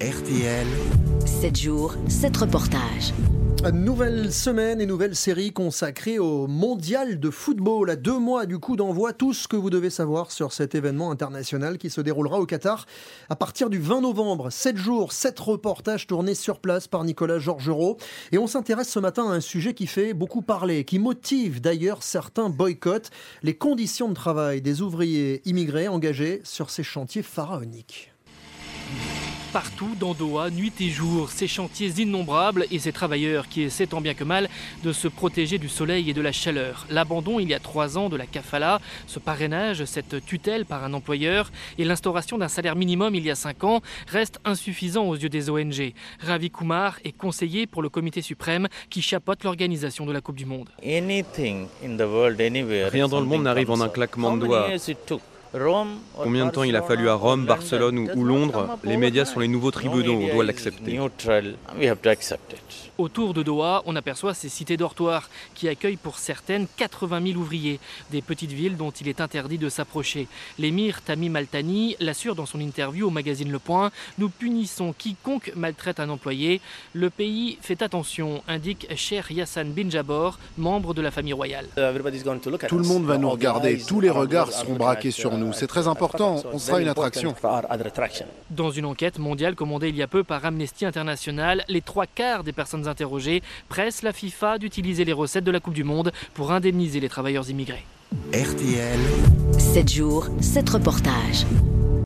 RTL. 7 jours, 7 reportages. Nouvelle semaine et nouvelle série consacrée au mondial de football. À deux mois du coup d'envoi, tout ce que vous devez savoir sur cet événement international qui se déroulera au Qatar à partir du 20 novembre. 7 jours, 7 reportages tournés sur place par Nicolas Georgerot. Et on s'intéresse ce matin à un sujet qui fait beaucoup parler, qui motive d'ailleurs certains boycotts, les conditions de travail des ouvriers immigrés engagés sur ces chantiers pharaoniques. Partout dans Doha, nuit et jour, ces chantiers innombrables et ces travailleurs qui essaient tant bien que mal de se protéger du soleil et de la chaleur. L'abandon il y a trois ans de la kafala, ce parrainage, cette tutelle par un employeur et l'instauration d'un salaire minimum il y a cinq ans restent insuffisants aux yeux des ONG. Ravi Kumar est conseiller pour le comité suprême qui chapeaute l'organisation de la Coupe du Monde. Rien dans le monde n'arrive en un claquement de doigts. Combien de temps il a fallu à Rome, Barcelone ou, Londres? Les médias sont les nouveaux tribunaux, on doit l'accepter. Autour de Doha, on aperçoit ces cités dortoirs qui accueillent pour certaines 80 000 ouvriers, des petites villes dont il est interdit de s'approcher. L'émir Tamim Altani l'assure dans son interview au magazine Le Point Nous punissons quiconque maltraite un employé. Le pays fait attention, indique Cher Yassan bin Jabor, membre de la famille royale. Tout le monde va nous regarder, tous les regards seront braqués sur nous. C'est très important, on sera une attraction. Dans une enquête mondiale commandée il y a peu par Amnesty International, les trois quarts des personnes interrogées pressent la FIFA d'utiliser les recettes de la Coupe du Monde pour indemniser les travailleurs immigrés. RTL. 7 jours, 7 reportages.